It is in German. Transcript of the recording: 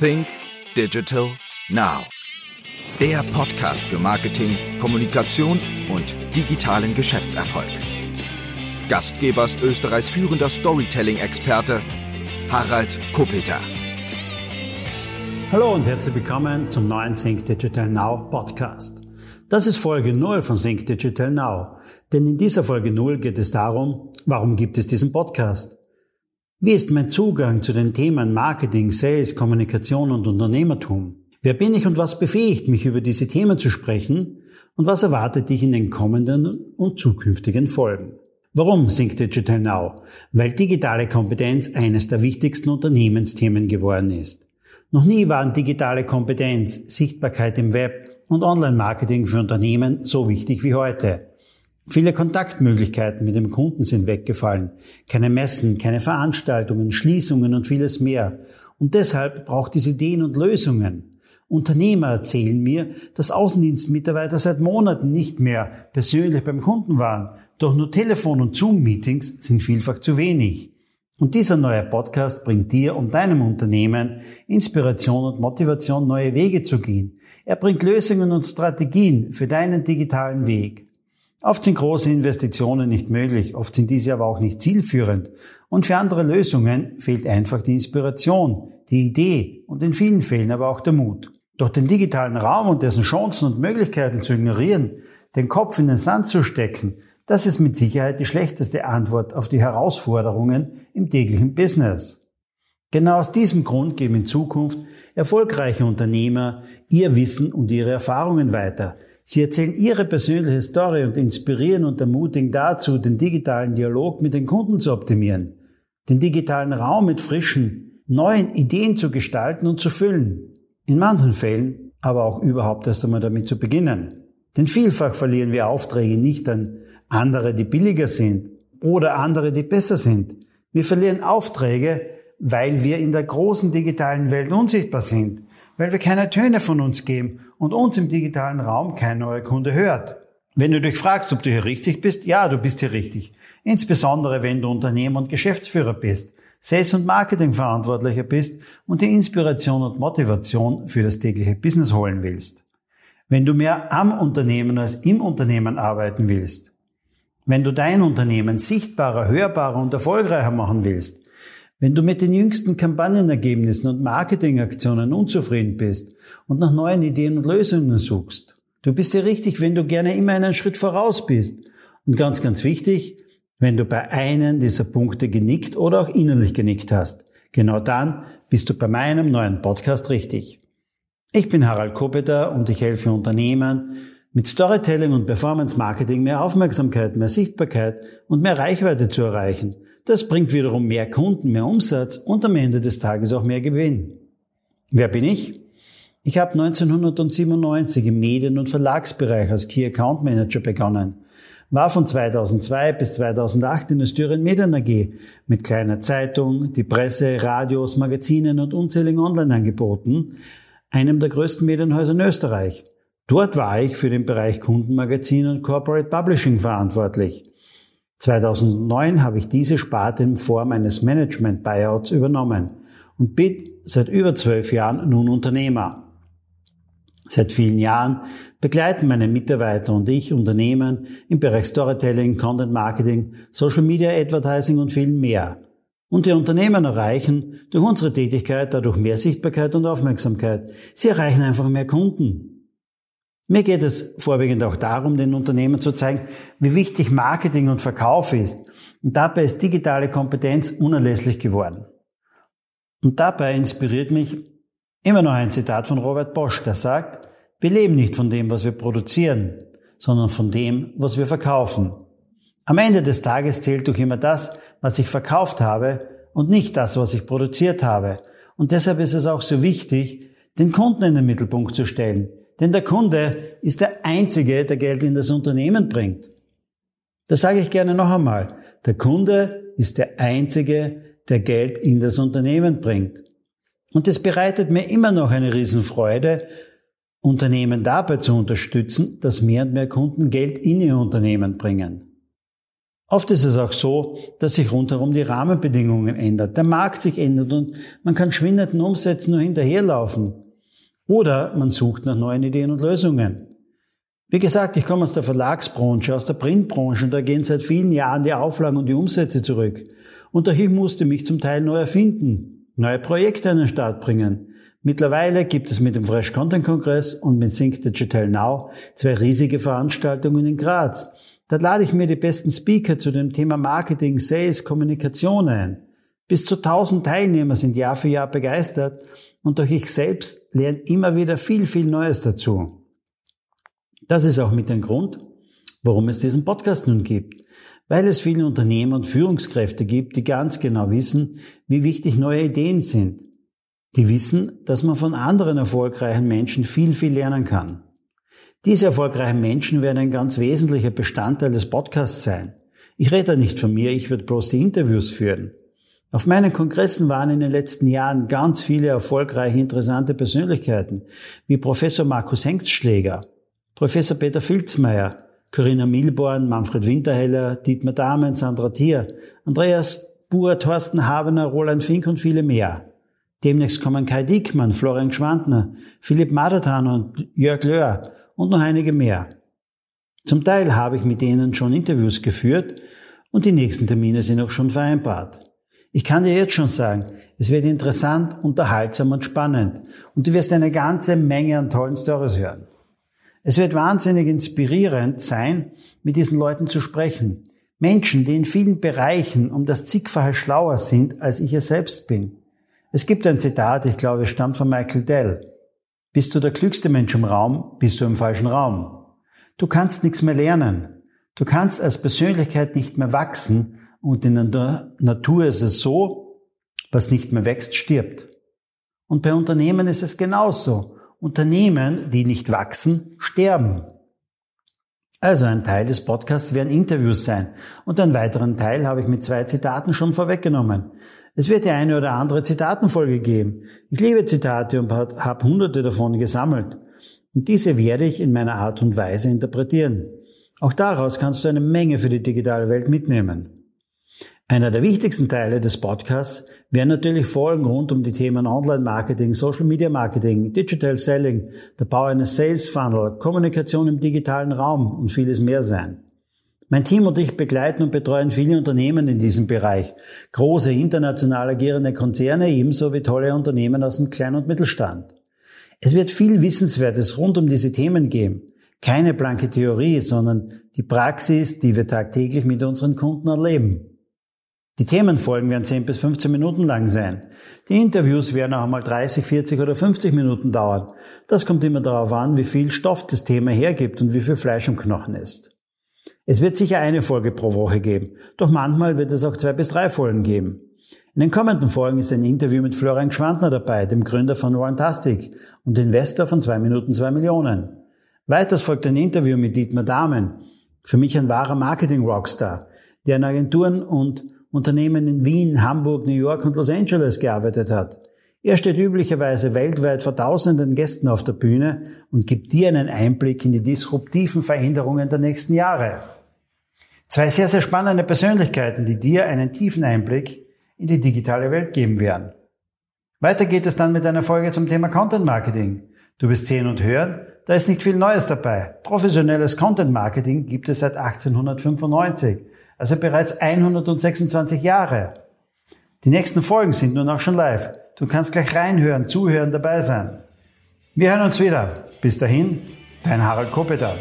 Think Digital Now. Der Podcast für Marketing, Kommunikation und digitalen Geschäftserfolg. Gastgeber ist Österreichs führender Storytelling-Experte Harald Kopeter. Hallo und herzlich willkommen zum neuen Think Digital Now Podcast. Das ist Folge 0 von Think Digital Now. Denn in dieser Folge 0 geht es darum, warum gibt es diesen Podcast? Wie ist mein Zugang zu den Themen Marketing, Sales, Kommunikation und Unternehmertum? Wer bin ich und was befähigt mich über diese Themen zu sprechen? Und was erwartet dich in den kommenden und zukünftigen Folgen? Warum Think Digital Now? Weil digitale Kompetenz eines der wichtigsten Unternehmensthemen geworden ist. Noch nie waren digitale Kompetenz, Sichtbarkeit im Web und Online-Marketing für Unternehmen so wichtig wie heute. Viele Kontaktmöglichkeiten mit dem Kunden sind weggefallen. Keine Messen, keine Veranstaltungen, Schließungen und vieles mehr. Und deshalb braucht es Ideen und Lösungen. Unternehmer erzählen mir, dass Außendienstmitarbeiter seit Monaten nicht mehr persönlich beim Kunden waren. Doch nur Telefon- und Zoom-Meetings sind vielfach zu wenig. Und dieser neue Podcast bringt dir und deinem Unternehmen Inspiration und Motivation, neue Wege zu gehen. Er bringt Lösungen und Strategien für deinen digitalen Weg. Oft sind große Investitionen nicht möglich, oft sind diese aber auch nicht zielführend. Und für andere Lösungen fehlt einfach die Inspiration, die Idee und in vielen Fällen aber auch der Mut. Doch den digitalen Raum und dessen Chancen und Möglichkeiten zu ignorieren, den Kopf in den Sand zu stecken, das ist mit Sicherheit die schlechteste Antwort auf die Herausforderungen im täglichen Business. Genau aus diesem Grund geben in Zukunft erfolgreiche Unternehmer ihr Wissen und ihre Erfahrungen weiter – Sie erzählen Ihre persönliche Story und inspirieren und ermutigen dazu, den digitalen Dialog mit den Kunden zu optimieren, den digitalen Raum mit frischen, neuen Ideen zu gestalten und zu füllen. In manchen Fällen aber auch überhaupt erst einmal damit zu beginnen. Denn vielfach verlieren wir Aufträge nicht an andere, die billiger sind oder andere, die besser sind. Wir verlieren Aufträge, weil wir in der großen digitalen Welt unsichtbar sind, weil wir keine Töne von uns geben und uns im digitalen Raum kein neuer Kunde hört. Wenn du dich fragst, ob du hier richtig bist, ja, du bist hier richtig. Insbesondere wenn du Unternehmer und Geschäftsführer bist, Sales- und Marketingverantwortlicher bist und die Inspiration und Motivation für das tägliche Business holen willst. Wenn du mehr am Unternehmen als im Unternehmen arbeiten willst. Wenn du dein Unternehmen sichtbarer, hörbarer und erfolgreicher machen willst. Wenn du mit den jüngsten Kampagnenergebnissen und Marketingaktionen unzufrieden bist und nach neuen Ideen und Lösungen suchst, du bist ja richtig, wenn du gerne immer einen Schritt voraus bist. Und ganz, ganz wichtig, wenn du bei einem dieser Punkte genickt oder auch innerlich genickt hast. Genau dann bist du bei meinem neuen Podcast richtig. Ich bin Harald Kopeter und ich helfe Unternehmen, mit Storytelling und Performance Marketing mehr Aufmerksamkeit, mehr Sichtbarkeit und mehr Reichweite zu erreichen – das bringt wiederum mehr Kunden, mehr Umsatz und am Ende des Tages auch mehr Gewinn. Wer bin ich? Ich habe 1997 im Medien- und Verlagsbereich als Key Account Manager begonnen, war von 2002 bis 2008 in der Styrian Medien AG mit kleiner Zeitung, die Presse, Radios, Magazinen und unzähligen Online-Angeboten, einem der größten Medienhäuser in Österreich. Dort war ich für den Bereich Kundenmagazin und Corporate Publishing verantwortlich. 2009 habe ich diese Sparte in Form eines Management-Buyouts übernommen und bin seit über zwölf Jahren nun Unternehmer. Seit vielen Jahren begleiten meine Mitarbeiter und ich Unternehmen im Bereich Storytelling, Content Marketing, Social Media Advertising und viel mehr. Und die Unternehmen erreichen durch unsere Tätigkeit dadurch mehr Sichtbarkeit und Aufmerksamkeit. Sie erreichen einfach mehr Kunden. Mir geht es vorwiegend auch darum, den Unternehmen zu zeigen, wie wichtig Marketing und Verkauf ist. Und dabei ist digitale Kompetenz unerlässlich geworden. Und dabei inspiriert mich immer noch ein Zitat von Robert Bosch, der sagt, wir leben nicht von dem, was wir produzieren, sondern von dem, was wir verkaufen. Am Ende des Tages zählt doch immer das, was ich verkauft habe und nicht das, was ich produziert habe. Und deshalb ist es auch so wichtig, den Kunden in den Mittelpunkt zu stellen denn der Kunde ist der Einzige, der Geld in das Unternehmen bringt. Das sage ich gerne noch einmal. Der Kunde ist der Einzige, der Geld in das Unternehmen bringt. Und es bereitet mir immer noch eine Riesenfreude, Unternehmen dabei zu unterstützen, dass mehr und mehr Kunden Geld in ihr Unternehmen bringen. Oft ist es auch so, dass sich rundherum die Rahmenbedingungen ändern, der Markt sich ändert und man kann schwindenden Umsätzen nur hinterherlaufen. Oder man sucht nach neuen Ideen und Lösungen. Wie gesagt, ich komme aus der Verlagsbranche, aus der Printbranche und da gehen seit vielen Jahren die Auflagen und die Umsätze zurück. Und ich musste mich zum Teil neu erfinden, neue Projekte an den Start bringen. Mittlerweile gibt es mit dem Fresh Content Kongress und mit Sync Digital Now zwei riesige Veranstaltungen in Graz. Dort lade ich mir die besten Speaker zu dem Thema Marketing, Sales, Kommunikation ein. Bis zu 1000 Teilnehmer sind Jahr für Jahr begeistert und auch ich selbst lerne immer wieder viel, viel Neues dazu. Das ist auch mit dem Grund, warum es diesen Podcast nun gibt. Weil es viele Unternehmer und Führungskräfte gibt, die ganz genau wissen, wie wichtig neue Ideen sind. Die wissen, dass man von anderen erfolgreichen Menschen viel, viel lernen kann. Diese erfolgreichen Menschen werden ein ganz wesentlicher Bestandteil des Podcasts sein. Ich rede nicht von mir, ich werde bloß die Interviews führen. Auf meinen Kongressen waren in den letzten Jahren ganz viele erfolgreiche, interessante Persönlichkeiten, wie Professor Markus Hengstschläger, Professor Peter Filzmeier, Corinna Milborn, Manfred Winterheller, Dietmar Dahmen, Sandra Thier, Andreas Buhr, Thorsten Habener, Roland Fink und viele mehr. Demnächst kommen Kai Dickmann, Florian Schwantner, Philipp Madertan und Jörg Löhr und noch einige mehr. Zum Teil habe ich mit denen schon Interviews geführt und die nächsten Termine sind auch schon vereinbart. Ich kann dir jetzt schon sagen, es wird interessant, unterhaltsam und spannend und du wirst eine ganze Menge an tollen Stories hören. Es wird wahnsinnig inspirierend sein, mit diesen Leuten zu sprechen. Menschen, die in vielen Bereichen um das zigfache schlauer sind, als ich es selbst bin. Es gibt ein Zitat, ich glaube, es stammt von Michael Dell. Bist du der klügste Mensch im Raum, bist du im falschen Raum. Du kannst nichts mehr lernen. Du kannst als Persönlichkeit nicht mehr wachsen und in der Natur ist es so, was nicht mehr wächst, stirbt. Und bei Unternehmen ist es genauso. Unternehmen, die nicht wachsen, sterben. Also ein Teil des Podcasts werden Interviews sein und einen weiteren Teil habe ich mit zwei Zitaten schon vorweggenommen. Es wird die eine oder andere Zitatenfolge geben. Ich liebe Zitate und habe hunderte davon gesammelt. Und diese werde ich in meiner Art und Weise interpretieren. Auch daraus kannst du eine Menge für die digitale Welt mitnehmen. Einer der wichtigsten Teile des Podcasts werden natürlich Folgen rund um die Themen Online-Marketing, Social-Media-Marketing, Digital Selling, der Bau eines Sales-Funnel, Kommunikation im digitalen Raum und vieles mehr sein. Mein Team und ich begleiten und betreuen viele Unternehmen in diesem Bereich, große international agierende Konzerne ebenso wie tolle Unternehmen aus dem Klein- und Mittelstand. Es wird viel Wissenswertes rund um diese Themen geben. Keine blanke Theorie, sondern die Praxis, die wir tagtäglich mit unseren Kunden erleben. Die Themenfolgen werden 10 bis 15 Minuten lang sein. Die Interviews werden auch einmal 30, 40 oder 50 Minuten dauern. Das kommt immer darauf an, wie viel Stoff das Thema hergibt und wie viel Fleisch im Knochen ist. Es wird sicher eine Folge pro Woche geben, doch manchmal wird es auch zwei bis drei Folgen geben. In den kommenden Folgen ist ein Interview mit Florian Schwantner dabei, dem Gründer von Runtastic und Investor von 2 Minuten 2 Millionen. Weiters folgt ein Interview mit Dietmar Dahmen, für mich ein wahrer Marketing-Rockstar, der in Agenturen und Unternehmen in Wien, Hamburg, New York und Los Angeles gearbeitet hat. Er steht üblicherweise weltweit vor tausenden Gästen auf der Bühne und gibt dir einen Einblick in die disruptiven Veränderungen der nächsten Jahre. Zwei sehr, sehr spannende Persönlichkeiten, die dir einen tiefen Einblick in die digitale Welt geben werden. Weiter geht es dann mit einer Folge zum Thema Content Marketing. Du wirst sehen und hören, da ist nicht viel Neues dabei. Professionelles Content Marketing gibt es seit 1895 also bereits 126 Jahre. Die nächsten Folgen sind nun auch schon live. Du kannst gleich reinhören, zuhören, dabei sein. Wir hören uns wieder. Bis dahin, dein Harald Kopeter.